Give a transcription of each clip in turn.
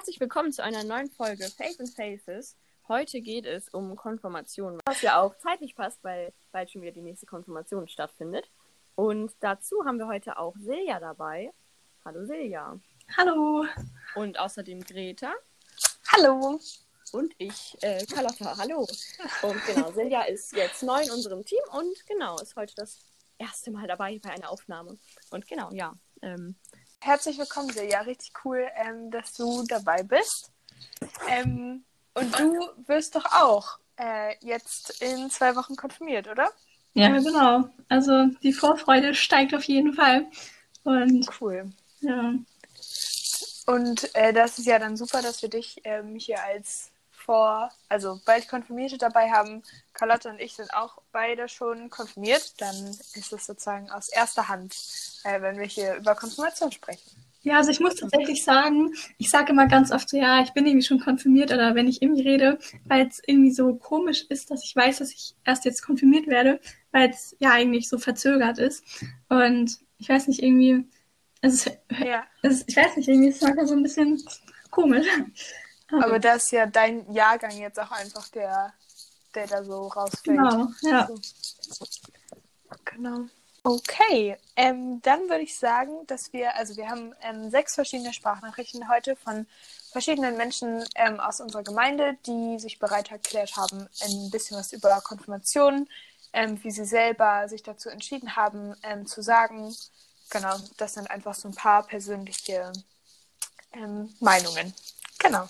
Herzlich willkommen zu einer neuen Folge Faith and Faces. Heute geht es um Konfirmation, was ja auch zeitlich passt, weil bald schon wieder die nächste Konfirmation stattfindet. Und dazu haben wir heute auch Silja dabei. Hallo Silja. Hallo. Und außerdem Greta. Hallo. Und ich, äh, Carlotta. Hallo. Und genau, Silja ist jetzt neu in unserem Team und genau, ist heute das erste Mal dabei bei einer Aufnahme. Und genau, ja. Ähm, Herzlich willkommen, Silja. Richtig cool, ähm, dass du dabei bist. Ähm, und du wirst doch auch äh, jetzt in zwei Wochen konfirmiert, oder? Ja, genau. Also die Vorfreude steigt auf jeden Fall. Und cool. Ja. Und äh, das ist ja dann super, dass wir dich ähm, hier als vor, also bald Konfirmierte dabei haben. Carlotte und ich sind auch beide schon konfirmiert. Dann ist es sozusagen aus erster Hand, äh, wenn wir hier über Konfirmation sprechen. Ja, also ich muss tatsächlich sagen, ich sage immer ganz oft so, ja, ich bin irgendwie schon konfirmiert oder wenn ich irgendwie rede, weil es irgendwie so komisch ist, dass ich weiß, dass ich erst jetzt konfirmiert werde, weil es ja eigentlich so verzögert ist. Und ich weiß nicht, irgendwie, es ist, ja. ist, ich weiß nicht, irgendwie ist es so ein bisschen komisch. Aber da ist ja dein Jahrgang jetzt auch einfach der, der da so rausfällt. Genau, ja. So. Genau. Okay, ähm, dann würde ich sagen, dass wir, also wir haben ähm, sechs verschiedene Sprachnachrichten heute von verschiedenen Menschen ähm, aus unserer Gemeinde, die sich bereit erklärt haben, ein bisschen was über Konfirmation, ähm, wie sie selber sich dazu entschieden haben, ähm, zu sagen. Genau, das sind einfach so ein paar persönliche ähm, Meinungen. Genau.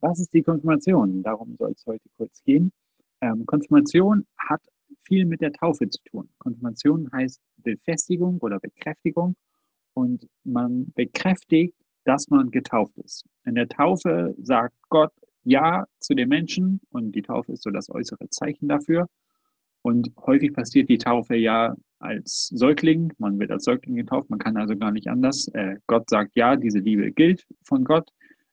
Was ist die Konfirmation? Darum soll es heute kurz gehen. Ähm, Konfirmation hat viel mit der Taufe zu tun. Konfirmation heißt Befestigung oder Bekräftigung und man bekräftigt, dass man getauft ist. In der Taufe sagt Gott Ja zu den Menschen und die Taufe ist so das äußere Zeichen dafür. Und häufig passiert die Taufe ja als Säugling. Man wird als Säugling getauft, man kann also gar nicht anders. Äh, Gott sagt Ja, diese Liebe gilt von Gott.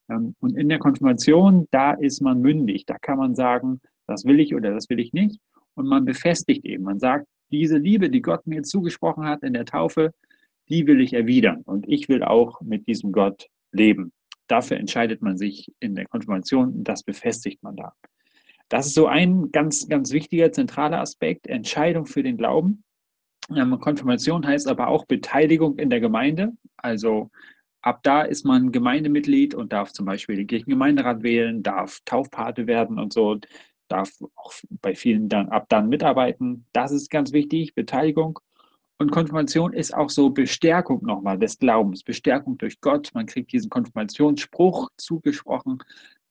Ähm, und in der Konfirmation, da ist man mündig. Da kann man sagen, das will ich oder das will ich nicht. Und man befestigt eben. Man sagt, diese Liebe, die Gott mir zugesprochen hat in der Taufe, die will ich erwidern. Und ich will auch mit diesem Gott leben. Dafür entscheidet man sich in der Konfirmation und das befestigt man da. Das ist so ein ganz, ganz wichtiger, zentraler Aspekt, Entscheidung für den Glauben. Ähm, Konfirmation heißt aber auch Beteiligung in der Gemeinde. Also ab da ist man Gemeindemitglied und darf zum Beispiel den Kirchengemeinderat wählen, darf Taufpate werden und so, darf auch bei vielen dann ab dann mitarbeiten. Das ist ganz wichtig, Beteiligung. Und Konfirmation ist auch so Bestärkung nochmal des Glaubens, Bestärkung durch Gott. Man kriegt diesen Konfirmationsspruch zugesprochen,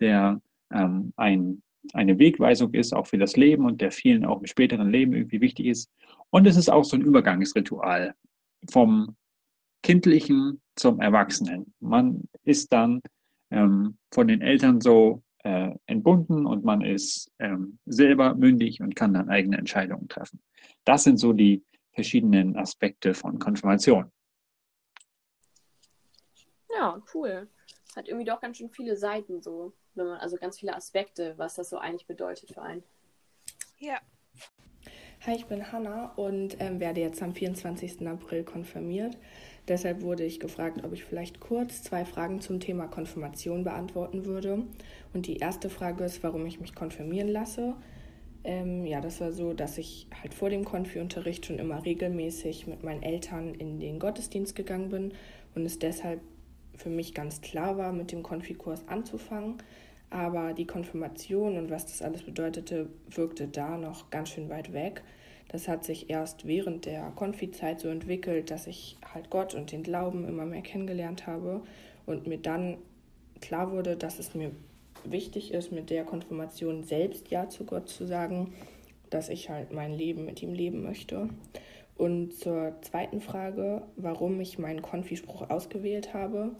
der ähm, ein, eine Wegweisung ist, auch für das Leben und der vielen auch im späteren Leben irgendwie wichtig ist. Und es ist auch so ein Übergangsritual vom Kindlichen zum Erwachsenen. Man ist dann ähm, von den Eltern so äh, entbunden und man ist ähm, selber mündig und kann dann eigene Entscheidungen treffen. Das sind so die verschiedenen Aspekte von Konfirmation. Ja, cool. Hat irgendwie doch ganz schön viele Seiten so, wenn man, also ganz viele Aspekte, was das so eigentlich bedeutet für einen. Ja. Hi, ich bin Hanna und ähm, werde jetzt am 24. April konfirmiert. Deshalb wurde ich gefragt, ob ich vielleicht kurz zwei Fragen zum Thema Konfirmation beantworten würde. Und die erste Frage ist, warum ich mich konfirmieren lasse. Ähm, ja, das war so, dass ich halt vor dem Konfi-Unterricht schon immer regelmäßig mit meinen Eltern in den Gottesdienst gegangen bin und es deshalb für mich ganz klar war, mit dem Konfikurs anzufangen. Aber die Konfirmation und was das alles bedeutete, wirkte da noch ganz schön weit weg. Das hat sich erst während der Konfizeit so entwickelt, dass ich halt Gott und den Glauben immer mehr kennengelernt habe und mir dann klar wurde, dass es mir wichtig ist, mit der Konfirmation selbst Ja zu Gott zu sagen, dass ich halt mein Leben mit ihm leben möchte. Und zur zweiten Frage, warum ich meinen Konfispruch ausgewählt habe.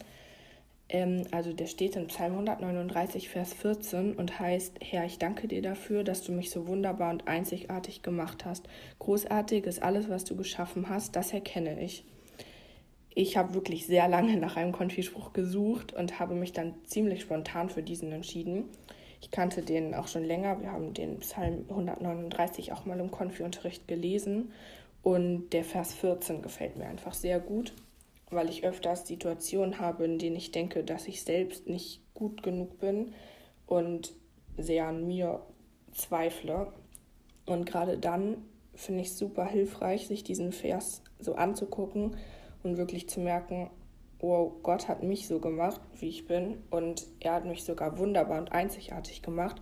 Ähm, also der steht in Psalm 139, Vers 14 und heißt, Herr, ich danke dir dafür, dass du mich so wunderbar und einzigartig gemacht hast. Großartig ist alles, was du geschaffen hast, das erkenne ich. Ich habe wirklich sehr lange nach einem Konfispruch gesucht und habe mich dann ziemlich spontan für diesen entschieden. Ich kannte den auch schon länger. Wir haben den Psalm 139 auch mal im Konfi-Unterricht gelesen und der Vers 14 gefällt mir einfach sehr gut. weil ich öfters Situationen habe, in denen ich denke, dass ich selbst nicht gut genug bin und sehr an mir zweifle. Und gerade dann finde ich es super hilfreich, sich diesen Vers so anzugucken und wirklich zu merken, wow, Gott hat mich so gemacht, wie ich bin und er hat mich sogar wunderbar und einzigartig gemacht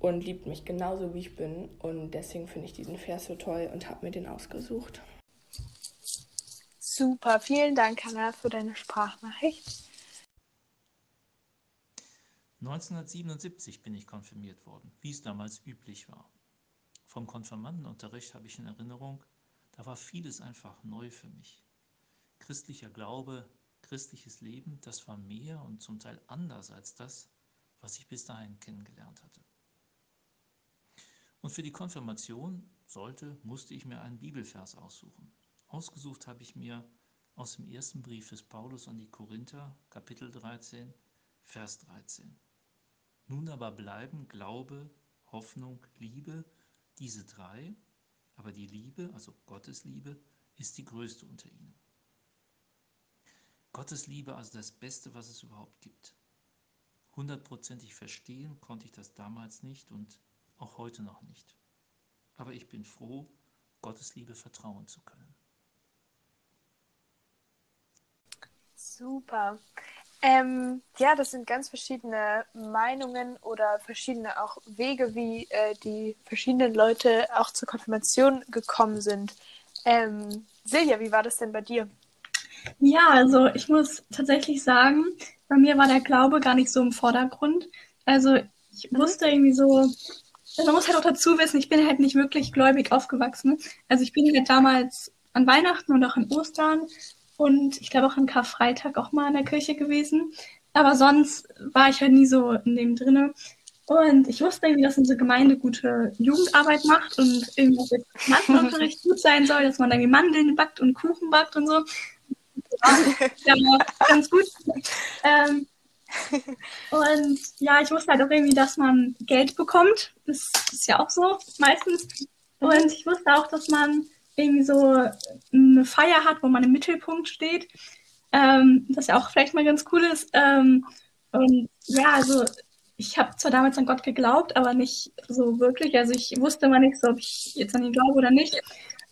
und liebt mich genauso, wie ich bin. Und deswegen finde ich diesen Vers so toll und habe mir den ausgesucht. Super, vielen Dank, Hannah, für deine Sprachnachricht. 1977 bin ich konfirmiert worden, wie es damals üblich war. Vom Konfirmandenunterricht habe ich in Erinnerung, da war vieles einfach neu für mich. Christlicher Glaube, christliches Leben, das war mehr und zum Teil anders als das, was ich bis dahin kennengelernt hatte. Und für die Konfirmation sollte, musste ich mir einen Bibelvers aussuchen. Ausgesucht habe ich mir aus dem ersten Brief des Paulus an die Korinther, Kapitel 13, Vers 13. Nun aber bleiben Glaube, Hoffnung, Liebe, diese drei, aber die Liebe, also Gottes Liebe, ist die größte unter ihnen. Gottes Liebe also das Beste, was es überhaupt gibt. Hundertprozentig verstehen konnte ich das damals nicht und auch heute noch nicht. Aber ich bin froh, Gottes Liebe vertrauen zu können. Super. Ähm, ja, das sind ganz verschiedene Meinungen oder verschiedene auch Wege, wie äh, die verschiedenen Leute auch zur Konfirmation gekommen sind. Ähm, Silja, wie war das denn bei dir? Ja, also ich muss tatsächlich sagen, bei mir war der Glaube gar nicht so im Vordergrund. Also ich mhm. wusste irgendwie so, also man muss halt auch dazu wissen, ich bin halt nicht wirklich gläubig aufgewachsen. Also ich bin halt damals an Weihnachten und auch an Ostern und ich glaube auch an Karfreitag auch mal in der Kirche gewesen. Aber sonst war ich halt nie so in dem drinne. Und ich wusste irgendwie, dass unsere Gemeinde gute Jugendarbeit macht und irgendwie Mathenunterricht gut sein soll, dass man irgendwie Mandeln backt und Kuchen backt und so. Ja, ganz gut. Ähm, und ja, ich wusste halt auch irgendwie, dass man Geld bekommt. Das ist ja auch so meistens. Und ich wusste auch, dass man irgendwie so eine Feier hat, wo man im Mittelpunkt steht. Ähm, das ja auch vielleicht mal ganz cool ist. Ähm, und ja, also ich habe zwar damals an Gott geglaubt, aber nicht so wirklich. Also ich wusste immer nicht so, ob ich jetzt an ihn glaube oder nicht.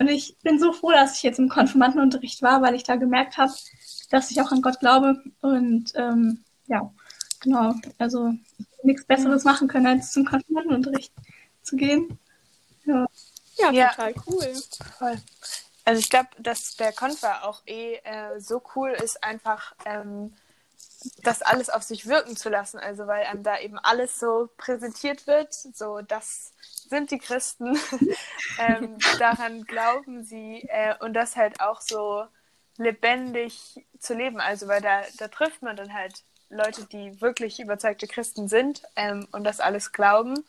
Und ich bin so froh, dass ich jetzt im Konfirmandenunterricht war, weil ich da gemerkt habe, dass ich auch an Gott glaube. Und ähm, ja, genau. Also nichts Besseres machen können, als zum Konfirmandenunterricht zu gehen. Ja. Ja, ja, total cool. Voll. Also ich glaube, dass der Konfer auch eh äh, so cool ist, einfach ähm, das alles auf sich wirken zu lassen. Also weil einem da eben alles so präsentiert wird, so das sind die Christen, ähm, daran glauben sie äh, und das halt auch so lebendig zu leben. Also weil da, da trifft man dann halt Leute, die wirklich überzeugte Christen sind ähm, und das alles glauben.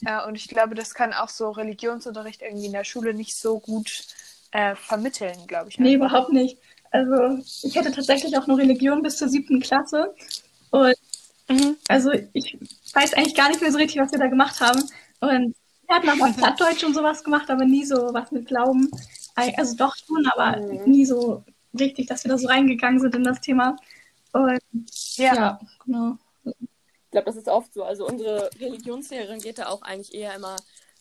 Ja, und ich glaube, das kann auch so Religionsunterricht irgendwie in der Schule nicht so gut äh, vermitteln, glaube ich. Nee, überhaupt nicht. Also ich hatte tatsächlich auch nur Religion bis zur siebten Klasse. Und mhm. also ich weiß eigentlich gar nicht mehr so richtig, was wir da gemacht haben. Und wir hatten auch mal Plattdeutsch und sowas gemacht, aber nie so was mit Glauben. Also doch schon, aber mhm. nie so richtig, dass wir da so reingegangen sind in das Thema. Und ja, ja genau. Ich glaube, das ist oft so. Also unsere Religionslehrerin geht da auch eigentlich eher immer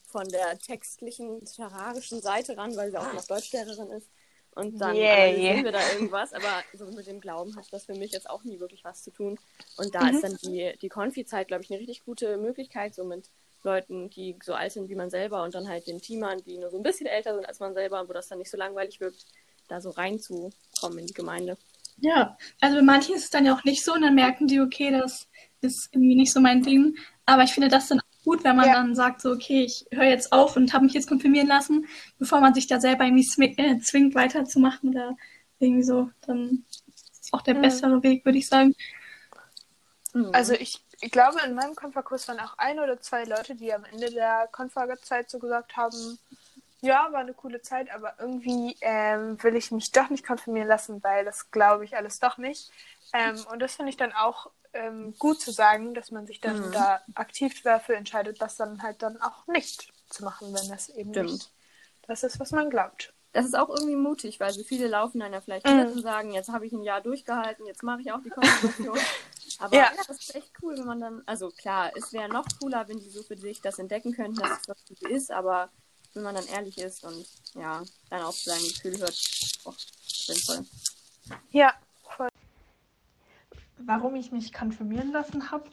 von der textlichen, literarischen Seite ran, weil sie auch noch Deutschlehrerin ist. Und dann yeah, sehen wir da irgendwas. Aber so mit dem Glauben hat das für mich jetzt auch nie wirklich was zu tun. Und da mhm. ist dann die, die Konfi-Zeit, glaube ich, eine richtig gute Möglichkeit, so mit Leuten, die so alt sind wie man selber und dann halt den Teamern, die nur so ein bisschen älter sind als man selber, wo das dann nicht so langweilig wirkt, da so reinzukommen in die Gemeinde. Ja, also bei manchen ist es dann ja auch nicht so und dann merken die, okay, das ist irgendwie nicht so mein Ding. Aber ich finde das dann auch gut, wenn man ja. dann sagt, so, okay, ich höre jetzt auf und habe mich jetzt konfirmieren lassen, bevor man sich da selber irgendwie äh, zwingt, weiterzumachen oder irgendwie so. Dann ist auch der mhm. bessere Weg, würde ich sagen. Mhm. Also ich, ich glaube, in meinem Konferkurs waren auch ein oder zwei Leute, die am Ende der Konferzeit so gesagt haben, ja, war eine coole Zeit, aber irgendwie ähm, will ich mich doch nicht konfirmieren lassen, weil das glaube ich alles doch nicht. Ähm, und das finde ich dann auch ähm, gut zu sagen, dass man sich dann mhm. da aktiv dafür entscheidet, das dann halt dann auch nicht zu machen, wenn das eben Stimmt. nicht das ist, was man glaubt. das ist auch irgendwie mutig, weil so viele laufen dann ja vielleicht Mhm. und sagen, jetzt habe ich ein Jahr durchgehalten, jetzt mache ich auch die Konfirmation. Aber Ja. ja. das ist echt cool, wenn man dann, also klar, es wäre noch cooler, wenn die so für sich das entdecken könnten, dass es was für sie ist, aber wenn man dann ehrlich ist und ja, dann auf sein Gefühl hört, auch sinnvoll. Ja, warum ich mich konfirmieren lassen habe.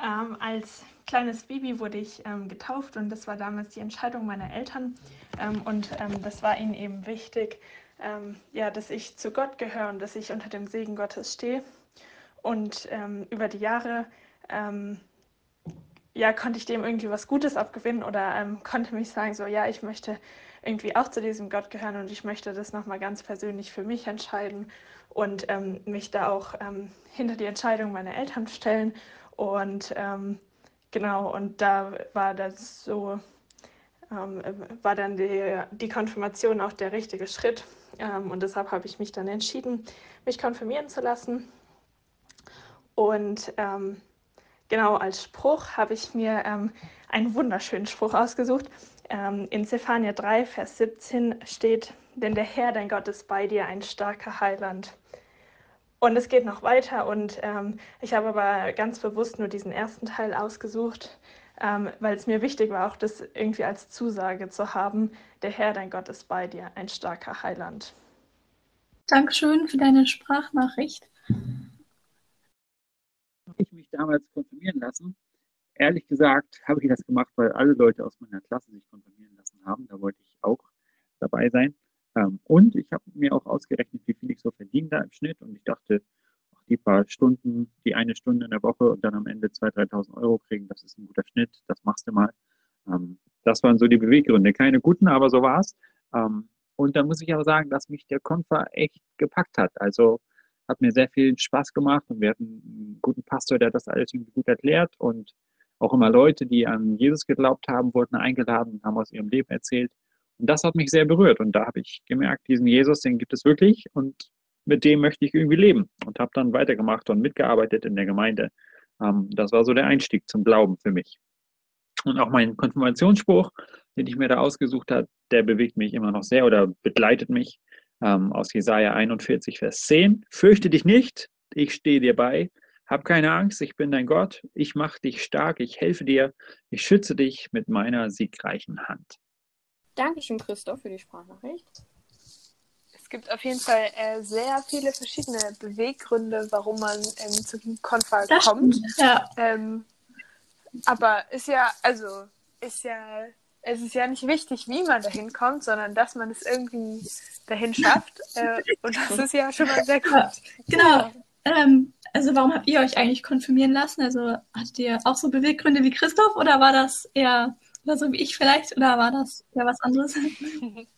Ähm, als kleines Baby wurde ich ähm, getauft und das war damals die Entscheidung meiner Eltern. Ähm, und ähm, das war ihnen eben wichtig, ähm, ja, dass ich zu Gott gehöre und dass ich unter dem Segen Gottes stehe. Und ähm, über die Jahre ähm, ja, konnte ich dem irgendwie was Gutes abgewinnen oder ähm, konnte mich sagen, so ja, ich möchte irgendwie auch zu diesem Gott gehören und ich möchte das nochmal ganz persönlich für mich entscheiden und ähm, mich da auch ähm, hinter die Entscheidung meiner Eltern stellen. Und ähm, genau, und da war das so, ähm, war dann die, die Konfirmation auch der richtige Schritt. Ähm, und deshalb habe ich mich dann entschieden, mich konfirmieren zu lassen. Und ähm, genau als Spruch habe ich mir ähm, einen wunderschönen Spruch ausgesucht. Ähm, in Zephania 3, Vers 17 steht, denn der Herr, dein Gott, ist bei dir, ein starker Heiland. Und es geht noch weiter und ähm, ich habe aber ganz bewusst nur diesen ersten Teil ausgesucht, ähm, weil es mir wichtig war, auch das irgendwie als Zusage zu haben, der Herr, dein Gott, ist bei dir, ein starker Heiland. Dankeschön für deine Sprachnachricht. Damals konfirmieren lassen. Ehrlich gesagt habe ich das gemacht, weil alle Leute aus meiner Klasse sich konfirmieren lassen haben. Da wollte ich auch dabei sein. Ähm, und ich habe mir auch ausgerechnet, wie viel ich so verdiene da im Schnitt. Und ich dachte, ach, die paar Stunden, die eine Stunde in der Woche und dann am Ende 2.000, 3.000 Euro kriegen, das ist ein guter Schnitt. Das machst du mal. Ähm, das waren so die Beweggründe. Keine guten, aber so war es. Ähm, und da muss ich aber sagen, dass mich der Konfer echt gepackt hat. Also hat mir sehr viel Spaß gemacht und wir hatten einen guten Pastor, der das alles irgendwie gut erklärt und auch immer Leute, die an Jesus geglaubt haben, wurden eingeladen und haben aus ihrem Leben erzählt. Und das hat mich sehr berührt und da habe ich gemerkt, diesen Jesus, den gibt es wirklich und mit dem möchte ich irgendwie leben und habe dann weitergemacht und mitgearbeitet in der Gemeinde. Ähm, das war so der Einstieg zum Glauben für mich. Und auch mein Konfirmationsspruch, den ich mir da ausgesucht habe, der bewegt mich immer noch sehr oder begleitet mich ähm, aus Jesaja 41, Vers 10. Fürchte dich nicht, ich stehe dir bei. Hab keine Angst, ich bin dein Gott. Ich mache dich stark, ich helfe dir. Ich schütze dich mit meiner siegreichen Hand. Dankeschön, Christoph, für die Sprachnachricht. Es gibt auf jeden Fall äh, sehr viele verschiedene Beweggründe, warum man ähm, zum Konfer Das kommt. stimmt. Ja. Ähm, aber ist ja, also, ist ja, es ist ja nicht wichtig, wie man dahin kommt, sondern dass man es irgendwie dahin schafft. Äh, und das ist ja schon mal sehr gut. Ja. Genau. Ähm, also warum habt ihr euch eigentlich konfirmieren lassen? Also hattet ihr auch so Beweggründe wie Christoph oder war das eher oder so wie ich vielleicht oder war das eher was anderes?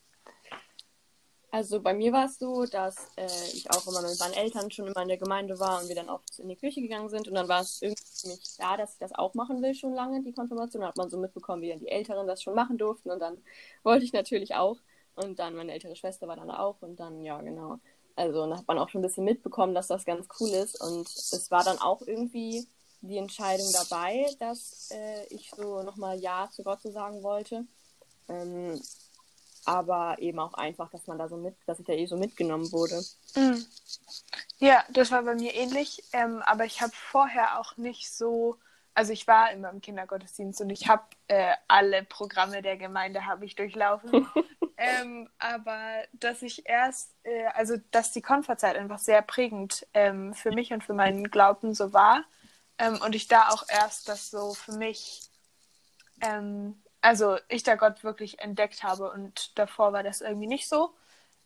Also bei mir war es so, dass äh, ich auch immer mit meinen Eltern schon immer in der Gemeinde war und wir dann oft in die Kirche gegangen sind. Und dann war es irgendwie für mich klar, dass ich das auch machen will, schon lange, die Konfirmation. Da hat man so mitbekommen, wie dann die Älteren das schon machen durften. Und dann wollte ich natürlich auch. Und dann meine ältere Schwester war dann auch. Und dann, ja, genau. Also dann hat man auch schon ein bisschen mitbekommen, dass das ganz cool ist. Und es war dann auch irgendwie die Entscheidung dabei, dass äh, ich so nochmal Ja zu Gott zu sagen wollte. Ähm, aber eben auch einfach, dass man da so mit, dass ich da eh so mitgenommen wurde. Mm. Ja, das war bei mir ähnlich. Ähm, aber ich habe vorher auch nicht so, also ich war immer im Kindergottesdienst und ich habe äh, alle Programme der Gemeinde habe ich durchlaufen. ähm, aber dass ich erst, äh, also dass die Konferzeit einfach sehr prägend ähm, für mich und für meinen Glauben so war. Ähm, und ich da auch erst das so für mich ähm, also ich da Gott wirklich entdeckt habe und davor war das irgendwie nicht so.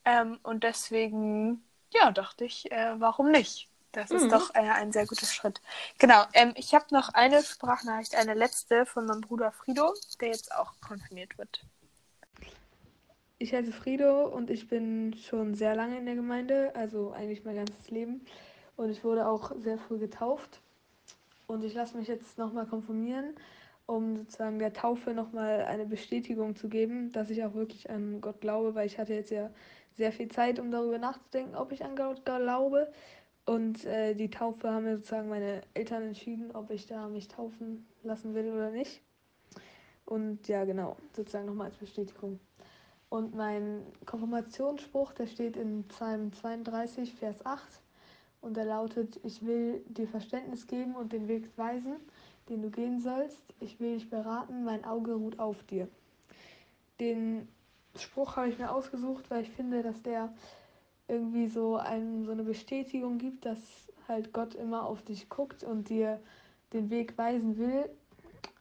Ähm, und deswegen, ja, dachte ich, äh, warum nicht? Das Mhm. ist doch äh, ein sehr guter Schritt. Genau, ähm, ich habe noch eine Sprachnachricht, eine letzte von meinem Bruder Frido, der jetzt auch konfirmiert wird. Ich heiße Frido und ich bin schon sehr lange in der Gemeinde, also eigentlich mein ganzes Leben. Und ich wurde auch sehr früh getauft. Und ich lasse mich jetzt nochmal konfirmieren, um sozusagen der Taufe nochmal eine Bestätigung zu geben, dass ich auch wirklich an Gott glaube, weil ich hatte jetzt ja sehr viel Zeit, um darüber nachzudenken, ob ich an Gott glaube. Und äh, die Taufe haben mir sozusagen meine Eltern entschieden, ob ich da mich taufen lassen will oder nicht. Und ja, genau, sozusagen nochmal als Bestätigung. Und mein Konfirmationsspruch, der steht in Psalm 32, Vers 8. Und der lautet, ich will dir Verständnis geben und den Weg weisen, den du gehen sollst. Ich will dich beraten, mein Auge ruht auf dir. Den Spruch habe ich mir ausgesucht, weil ich finde, dass der irgendwie so, ein, so eine Bestätigung gibt, dass halt Gott immer auf dich guckt und dir den Weg weisen will.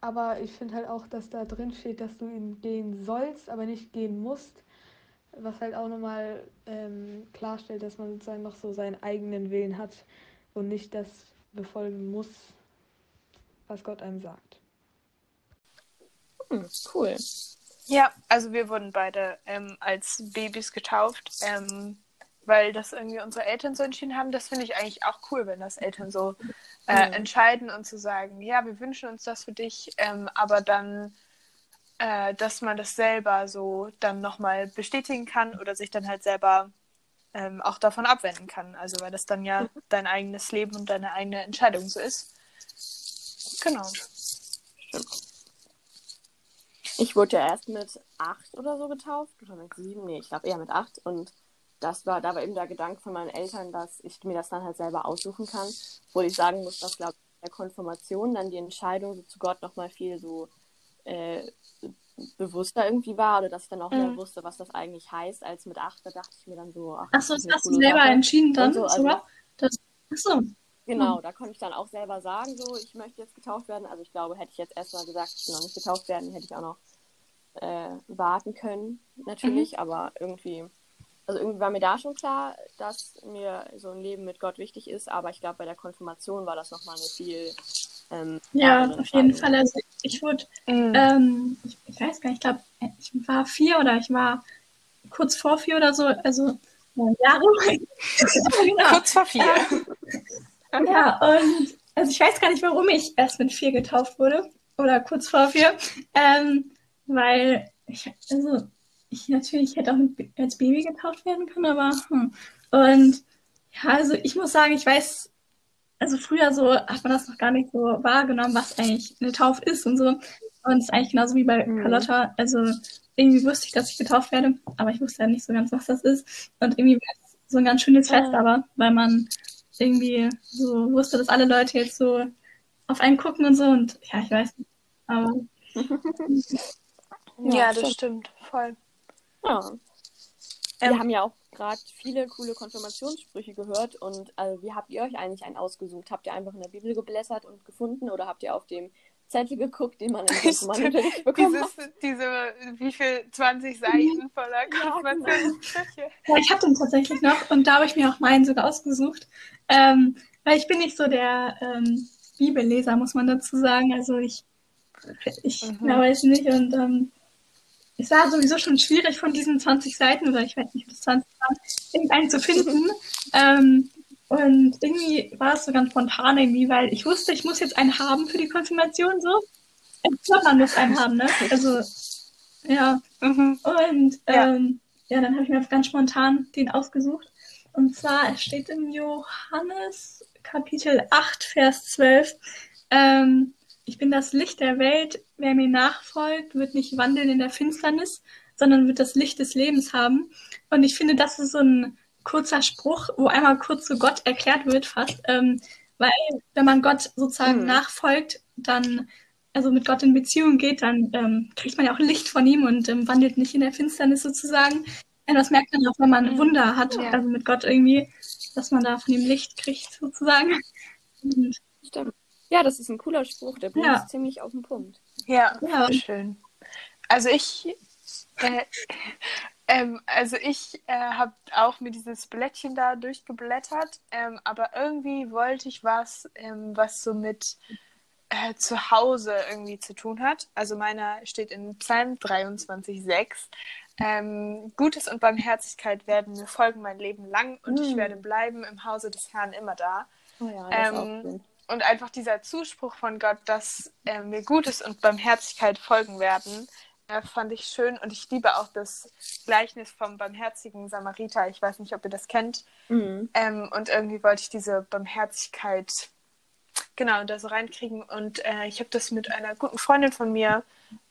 Aber ich finde halt auch, dass da drin steht, dass du ihn gehen sollst, aber nicht gehen musst. Was halt auch nochmal ähm, klarstellt, dass man sozusagen noch so seinen eigenen Willen hat und nicht das befolgen muss, was Gott einem sagt. Hm, cool. Ja, also wir wurden beide ähm, als Babys getauft. Ähm, weil das irgendwie unsere Eltern so entschieden haben. Das finde ich eigentlich auch cool, wenn das Eltern so äh, ja. entscheiden und zu sagen, ja, wir wünschen uns das für dich, ähm, aber dann, äh, dass man das selber so dann nochmal bestätigen kann oder sich dann halt selber ähm, auch davon abwenden kann. Also weil das dann ja dein eigenes Leben und deine eigene Entscheidung so ist. Genau. Ich wurde ja erst mit acht oder so getauft. Oder mit sieben? Nee, ich glaube eher mit acht. Und das war, da war eben der Gedanke von meinen Eltern, dass ich mir das dann halt selber aussuchen kann. Wo ich sagen muss, dass, glaube ich, der Konfirmation dann die Entscheidung so zu Gott nochmal viel so äh, bewusster irgendwie war oder dass ich dann auch mehr mhm. wusste, was das eigentlich heißt, als mit acht, da dachte ich mir dann so, ach, Achso, das hast du selber Sache. entschieden dann so, also, das, achso. Genau, mhm. da konnte ich dann auch selber sagen, so, ich möchte jetzt getauft werden. Also ich glaube, hätte ich jetzt erstmal gesagt, ich will noch nicht getauft werden, hätte ich auch noch äh, warten können, natürlich, mhm. aber irgendwie also irgendwie war mir da schon klar, dass mir so ein Leben mit Gott wichtig ist, aber ich glaube, bei der Konfirmation war das nochmal eine viel. Ähm, ja, auf jeden Fall. Also ich wurde, mhm. ähm, ich, ich, weiß gar nicht, ich glaube, ich war vier oder ich war kurz vor vier oder so, also neun Jahre. genau. Kurz vor vier. Ähm, ja, und also ich weiß gar nicht, warum ich erst mit vier getauft wurde oder kurz vor vier, ähm, weil ich, also ich natürlich hätte auch als Baby getauft werden können, aber hm. und ja, also ich muss sagen, ich weiß, also früher so hat man das noch gar nicht so wahrgenommen, was eigentlich eine Taufe ist und so. Und es ist eigentlich genauso wie bei mhm. Carlotta. Also irgendwie wusste ich, dass ich getauft werde, aber ich wusste ja nicht so ganz, was das ist. Und irgendwie war es so ein ganz schönes Fest, aber weil man irgendwie so wusste, dass alle Leute jetzt so auf einen gucken und so und ja, ich weiß nicht. Aber ja, ja, das stimmt, voll. Ja. Ähm, wir haben ja auch gerade viele coole Konfirmationssprüche gehört und also, wie habt ihr euch eigentlich einen ausgesucht? Habt ihr einfach in der Bibel geblättert und gefunden oder habt ihr auf dem Zettel geguckt, den man bekommen Dieses, hat? Diese, wie viel, 20 Seiten voller Konfirmationssprüche. Ja, genau. ja, ich habe den tatsächlich noch und da habe ich mir auch meinen sogar ausgesucht, ähm, weil ich bin nicht so der ähm, Bibelleser, muss man dazu sagen. Also ich, ich mhm. weiß nicht und ähm, es war sowieso schon schwierig von diesen 20 Seiten, oder ich weiß nicht, ob es 20 waren, irgendeinen zu finden. Ähm, und irgendwie war es so ganz spontan irgendwie, weil ich wusste, ich muss jetzt einen haben für die Konfirmation so. Ich glaube, man muss einen haben, ne? Also, ja. Mhm. Und ähm, ja. ja, dann habe ich mir ganz spontan den ausgesucht. Und zwar steht im Johannes Kapitel 8, Vers 12. Ähm, ich bin das Licht der Welt. Wer mir nachfolgt, wird nicht wandeln in der Finsternis, sondern wird das Licht des Lebens haben. Und ich finde, das ist so ein kurzer Spruch, wo einmal kurz zu Gott erklärt wird fast. Ähm, weil wenn man Gott sozusagen mhm. nachfolgt, dann also mit Gott in Beziehung geht, dann ähm, kriegt man ja auch Licht von ihm und ähm, wandelt nicht in der Finsternis sozusagen. Und das merkt man auch, wenn man mhm. Wunder hat, ja. also mit Gott irgendwie, dass man da von ihm Licht kriegt sozusagen. Und Stimmt. Ja, das ist ein cooler Spruch, der bringt ja. ziemlich auf den Punkt. Ja, ja. schön. Also ich, äh, ähm, also ich äh, habe auch mir dieses Blättchen da durchgeblättert, ähm, aber irgendwie wollte ich was, ähm, was so mit äh, zu Hause irgendwie zu tun hat. Also meiner steht in Psalm 23,6. Ähm, Gutes und Barmherzigkeit werden mir folgen mein Leben lang und mm. ich werde bleiben im Hause des Herrn immer da. Oh ja, ähm. Und einfach dieser Zuspruch von Gott, dass äh, mir Gutes und Barmherzigkeit folgen werden, fand ich schön. Und ich liebe auch das Gleichnis vom barmherzigen Samariter. Ich weiß nicht, ob ihr das kennt. Mhm. Ähm, und irgendwie wollte ich diese Barmherzigkeit genau da so reinkriegen. Und äh, ich habe das mit einer guten Freundin von mir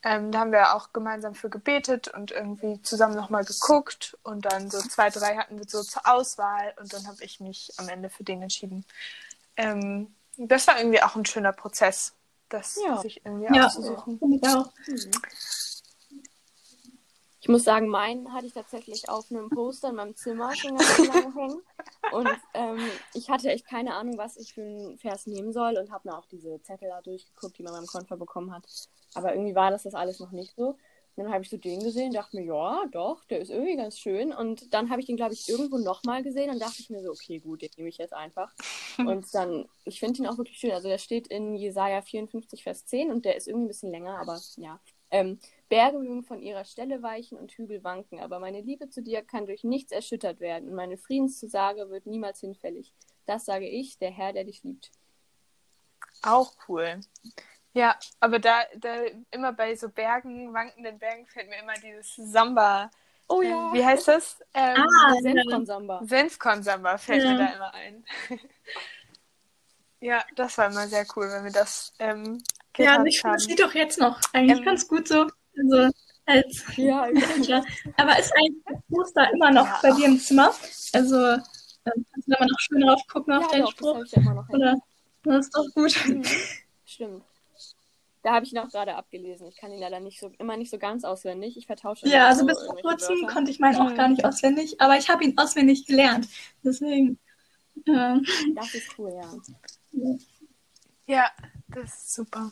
Ähm, da haben wir auch gemeinsam für gebetet und irgendwie zusammen nochmal geguckt und dann so zwei, drei hatten wir so zur Auswahl und dann habe ich mich am Ende für den entschieden. Ähm, das war irgendwie auch ein schöner Prozess, das Ja. sich irgendwie Ja, auszusuchen. finde ich auch. Ich muss sagen, meinen hatte ich tatsächlich auf einem Poster in meinem Zimmer schon ganz lange hängen. Und ähm, ich hatte echt keine Ahnung, was ich für einen Vers nehmen soll und habe mir auch diese Zettel da durchgeguckt, die man beim Konfer bekommen hat. Aber irgendwie war das das alles noch nicht so. Und dann habe ich so den gesehen, dachte mir, ja, doch, der ist irgendwie ganz schön. Und dann habe ich den, glaube ich, irgendwo nochmal gesehen und dachte ich mir so, okay, gut, den nehme ich jetzt einfach. Und dann, ich finde ihn auch wirklich schön. Also der steht in Jesaja 54, Vers 10 und der ist irgendwie ein bisschen länger, aber ja. Ähm, Berge mögen von ihrer Stelle weichen und Hügel wanken, aber meine Liebe zu dir kann durch nichts erschüttert werden und meine Friedenszusage wird niemals hinfällig. Das sage ich, der Herr, der dich liebt. Auch cool. Ja, aber da, da immer bei so Bergen, wankenden Bergen fällt mir immer dieses Samba. Oh Ähm, wie heißt das? Ähm, Ah, Senfkonsamba. Senfkorn-Samba fällt Ja. mir da immer ein. ja, das war immer sehr cool, wenn wir das ähm, Ja, ich das haben. Doch jetzt noch eigentlich Ähm, ganz gut so. Also als Ja, ja. Aber ist eigentlich das Poster immer noch Ja. bei dir im Zimmer? Also ähm, kannst du da mal noch schön drauf gucken auf ja deinen doch, das Spruch? habe ich immer noch. Oder? Das ist doch gut. Mhm. Stimmt. Da habe ich ihn auch gerade abgelesen. Ich kann ihn leider nicht so, immer nicht so ganz auswendig. Ich vertausche immer Ja, also so bis vor kurzem Wörter. konnte ich meinen auch Mhm. gar nicht auswendig, aber ich habe ihn auswendig gelernt. Deswegen. ähm, Das ist cool, ja. Ja, das ist super.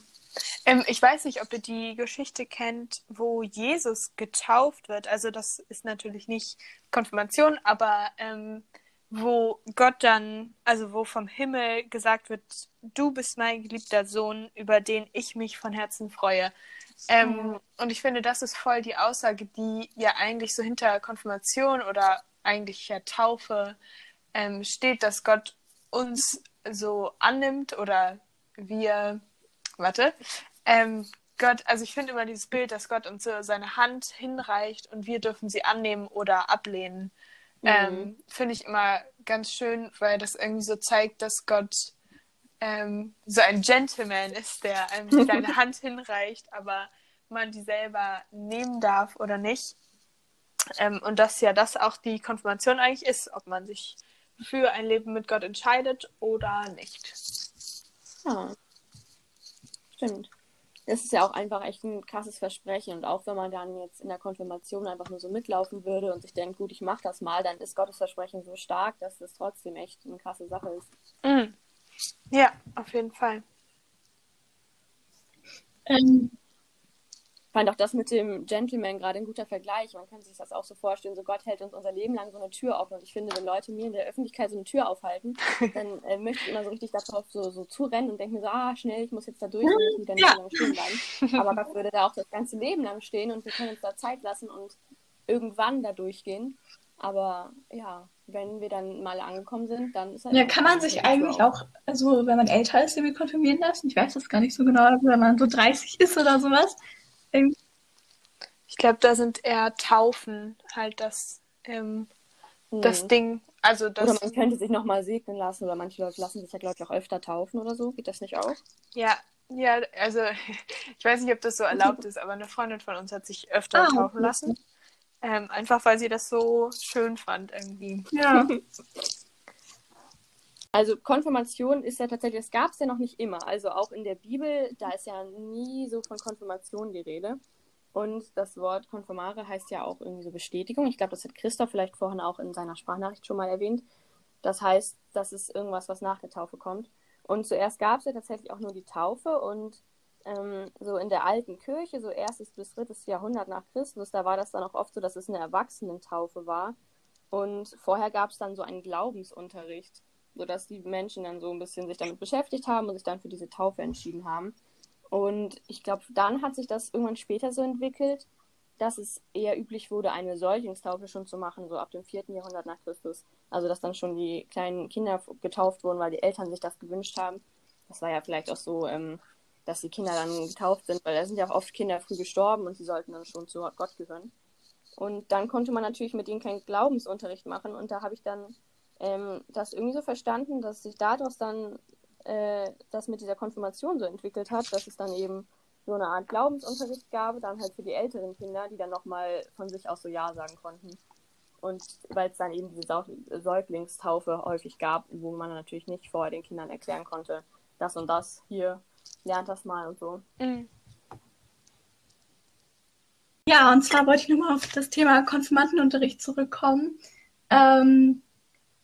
Ähm, ich weiß nicht, ob ihr die Geschichte kennt, wo Jesus getauft wird. Also das ist natürlich nicht Konfirmation, aber ähm, wo Gott dann, also wo vom Himmel gesagt wird, du bist mein geliebter Sohn, über den ich mich von Herzen freue. Ähm, Und ich finde, das ist voll die Aussage, die ja eigentlich so hinter Konfirmation oder eigentlich ja Taufe ähm, steht, dass Gott uns so annimmt oder wir, warte, ähm, Gott, also ich finde immer dieses Bild, dass Gott uns so seine Hand hinreicht und wir dürfen sie annehmen oder ablehnen. Mhm. Ähm, finde ich immer ganz schön, weil das irgendwie so zeigt, dass Gott ähm, so ein Gentleman ist, der einem seine Hand hinreicht, aber man die selber nehmen darf oder nicht. Ähm, und dass ja das auch die Konfirmation eigentlich ist, ob man sich für ein Leben mit Gott entscheidet oder nicht. Ja. Stimmt. Das ist ja auch einfach echt ein krasses Versprechen. Und auch wenn man dann jetzt in der Konfirmation einfach nur so mitlaufen würde und sich denkt, gut, ich mach das mal, dann ist Gottes Versprechen so stark, dass das trotzdem echt eine krasse Sache ist. Mhm. Ja, auf jeden Fall. ähm, fand auch das mit dem Gentleman gerade ein guter Vergleich. Man kann sich das auch so vorstellen, so Gott hält uns unser Leben lang so eine Tür offen. Und ich finde, wenn Leute mir in der Öffentlichkeit so eine Tür aufhalten, dann äh, möchte ich immer so richtig darauf so, so zurennen und denke mir so, ah, schnell, ich muss jetzt da durch und ich da nicht Ja. lange stehen bleiben. Aber Gott würde da auch das ganze Leben lang stehen und wir können uns da Zeit lassen und irgendwann da durchgehen. Aber ja, wenn wir dann mal angekommen sind, dann ist halt ja, kann man sich eigentlich auch, also wenn man älter ist, irgendwie konfirmieren lassen? Ich weiß das gar nicht so genau, wenn man so 30 ist oder sowas. Ich glaube, da sind eher Taufen halt das, ähm, das Mhm. Ding. Also Oder das, man könnte sich nochmal segnen lassen oder manche Leute lassen sich ja, glaube ich, auch öfter taufen oder so. Geht das nicht auch? ja, ja, also ich weiß nicht, ob das so erlaubt ist, aber eine Freundin von uns hat sich öfter Ah, taufen lassen. Ähm, einfach weil sie das so schön fand irgendwie. Ja. Also Konfirmation ist ja tatsächlich, das gab es ja noch nicht immer. Also auch in der Bibel, da ist ja nie so von Konfirmation die Rede. Und das Wort Konfirmare heißt ja auch irgendwie so Bestätigung. Ich glaube, das hat Christoph vielleicht vorhin auch in seiner Sprachnachricht schon mal erwähnt. Das heißt, das ist irgendwas, was nach der Taufe kommt. Und zuerst gab es ja tatsächlich auch nur die Taufe und ähm, so in der alten Kirche, so erstes bis drittes Jahrhundert nach Christus, da war das dann auch oft so, dass es eine Erwachsenentaufe war. Und vorher gab es dann so einen Glaubensunterricht, sodass die Menschen dann so ein bisschen sich damit beschäftigt haben und sich dann für diese Taufe entschieden haben. Und ich glaube, dann hat sich das irgendwann später so entwickelt, dass es eher üblich wurde, eine Säuglingstaufe schon zu machen, so ab dem 4. Jahrhundert nach Christus. Also, dass dann schon die kleinen Kinder getauft wurden, weil die Eltern sich das gewünscht haben. Das war ja vielleicht auch so, ähm, dass die Kinder dann getauft sind, weil da sind ja auch oft Kinder früh gestorben und sie sollten dann schon zu Gott gehören. Und dann konnte man natürlich mit denen keinen Glaubensunterricht machen. Und da habe ich dann ähm, das irgendwie so verstanden, dass sich daraus dann äh, das mit dieser Konfirmation so entwickelt hat, dass es dann eben so eine Art Glaubensunterricht gab, dann halt für die älteren Kinder, die dann nochmal von sich aus so Ja sagen konnten. Und weil es dann eben diese Sau Säuglingstaufe häufig gab, wo man natürlich nicht vorher den Kindern erklären konnte, das und das hier, lernt das mal und so. Mhm. Ja, und zwar wollte ich nochmal auf das Thema Konfirmandenunterricht zurückkommen. Ähm,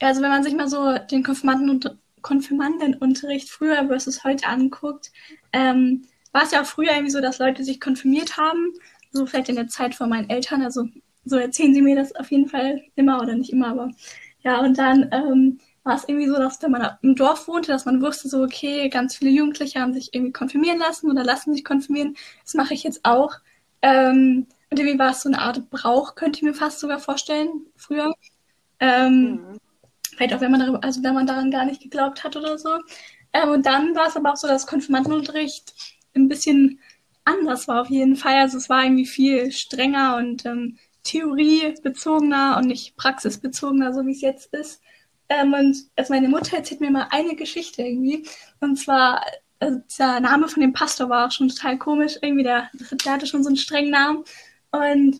also wenn man sich mal so den Konfirmanden Konfirmandenunterricht früher versus heute anguckt, ähm, war es ja auch früher irgendwie so, dass Leute sich konfirmiert haben, so vielleicht in der Zeit von meinen Eltern, also so erzählen sie mir das auf jeden Fall immer oder nicht immer, aber ja, und dann ähm, war es irgendwie so, dass wenn man im Dorf wohnte, dass man wusste so, okay, ganz viele Jugendliche haben sich irgendwie konfirmieren lassen oder lassen sich konfirmieren. Das mache ich jetzt auch. Ähm, und irgendwie war es so eine Art Brauch, könnte ich mir fast sogar vorstellen, früher. Ähm, mhm. Vielleicht auch, wenn man darüber, also wenn man daran gar nicht geglaubt hat oder so. Ähm, und dann war es aber auch so, dass Konfirmandenunterricht ein bisschen anders war auf jeden Fall. Also es war irgendwie viel strenger und ähm, theoriebezogener und nicht praxisbezogener, so wie es jetzt ist. Ähm, und also meine Mutter erzählt mir mal eine Geschichte irgendwie. Und zwar, also der Name von dem Pastor war auch schon total komisch. Irgendwie, der, der hatte schon so einen strengen Namen. Und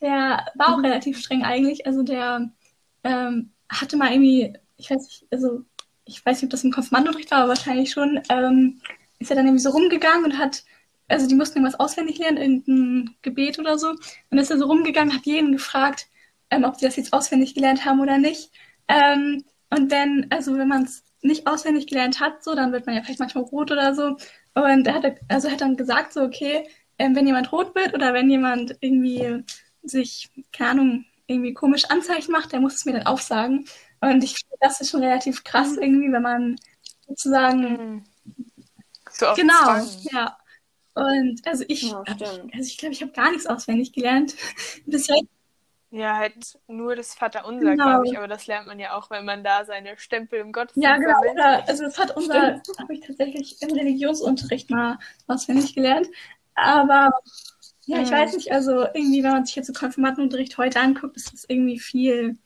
der war auch mhm. relativ streng eigentlich. Also der ähm, hatte mal irgendwie, ich weiß nicht, also ich weiß nicht, ob das im Konfirmandenunterricht war, aber wahrscheinlich schon, ähm, ist er dann irgendwie so rumgegangen und hat, also die mussten irgendwas auswendig lernen, irgendein Gebet oder so. Und ist er so rumgegangen, hat jeden gefragt, ähm, ob sie das jetzt auswendig gelernt haben oder nicht. Ähm, und dann, also wenn man es nicht auswendig gelernt hat, so, dann wird man ja vielleicht manchmal rot oder so. Und er hat, also hat dann gesagt, so, okay, ähm, wenn jemand rot wird oder wenn jemand irgendwie sich, keine Ahnung, irgendwie komisch Anzeichen macht, der muss es mir dann aufsagen. Und ich finde, das ist schon relativ krass mhm. irgendwie, wenn man sozusagen. Mhm. So genau, Zwang. ja. Und also ich, ja, also ich glaube, ich habe gar nichts auswendig gelernt. Bisher. Ja, halt nur das Vaterunser, genau. glaube ich, aber das lernt man ja auch, wenn man da seine Stempel im Gottesdienst Ja, genau. Oder, also das Vaterunser habe ich tatsächlich im Religionsunterricht mal auswendig gelernt. Aber ja, ich weiß nicht, also irgendwie, wenn man sich jetzt so Konfirmandenunterricht heute anguckt, ist es irgendwie viel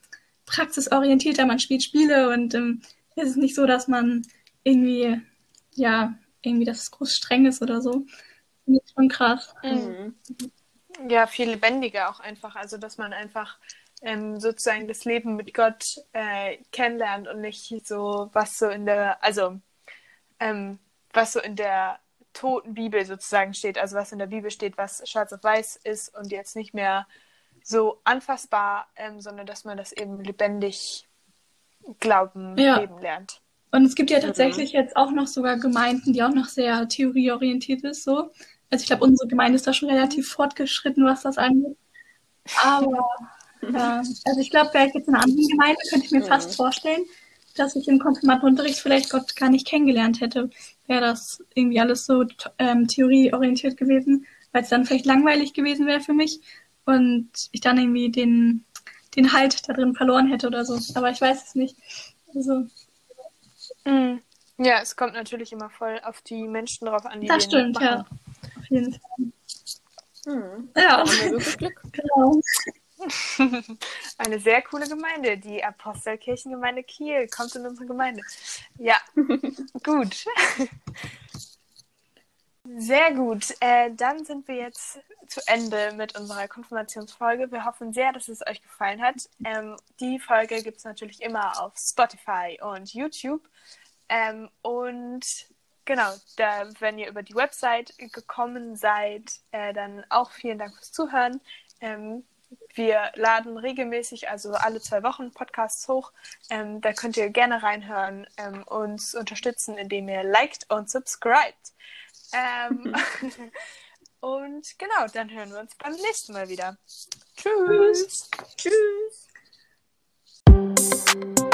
praxisorientierter. Man spielt Spiele und ähm, es ist nicht so, dass man irgendwie, ja, irgendwie, dass es groß streng ist oder so. Finde ich schon krass. Mhm. Ja, viel lebendiger auch einfach. Also, dass man einfach ähm, sozusagen das Leben mit Gott äh, kennenlernt und nicht so, was so in der, also, ähm, was so in der toten Bibel sozusagen steht, also was in der Bibel steht, was schwarz auf weiß ist und jetzt nicht mehr so anfassbar, ähm, sondern dass man das eben lebendig glauben, ja. leben lernt. Und es gibt ja tatsächlich mhm. jetzt auch noch sogar Gemeinden, die auch noch sehr theorieorientiert ist, so. Also ich glaube, unsere Gemeinde ist da schon relativ fortgeschritten, was das angeht. Aber ja, also ich glaube, wäre ich jetzt in einer anderen Gemeinde, könnte ich mir mhm. fast vorstellen, dass ich im Konfirmandenunterricht vielleicht Gott gar nicht kennengelernt hätte, wäre das irgendwie alles so ähm, theorieorientiert gewesen, weil es dann vielleicht langweilig gewesen wäre für mich und ich dann irgendwie den, den Halt da drin verloren hätte oder so. Aber ich weiß es nicht. Also. Mm. Ja, es kommt natürlich immer voll auf die Menschen drauf an, die Das stimmt, machen. ja. Auf jeden Fall. Hm. Ja. Da haben wir wirklich Glück. genau. Eine sehr coole Gemeinde, die Apostelkirchengemeinde Kiel. Kommt in unsere Gemeinde. Ja, gut. Sehr gut. Äh, dann sind wir jetzt zu Ende mit unserer Konfirmationsfolge. Wir hoffen sehr, dass es euch gefallen hat. Ähm, die Folge gibt es natürlich immer auf Spotify und YouTube. Ähm, und genau, da, wenn ihr über die Website gekommen seid, äh, dann auch vielen Dank fürs Zuhören. Ähm, wir laden regelmäßig, also alle zwei Wochen, Podcasts hoch. Ähm, da könnt ihr gerne reinhören, ähm, uns unterstützen, indem ihr liked und subscribed. Ähm, und genau, dann hören wir uns beim nächsten Mal wieder. Tschüss. Tschüss. Tschüss.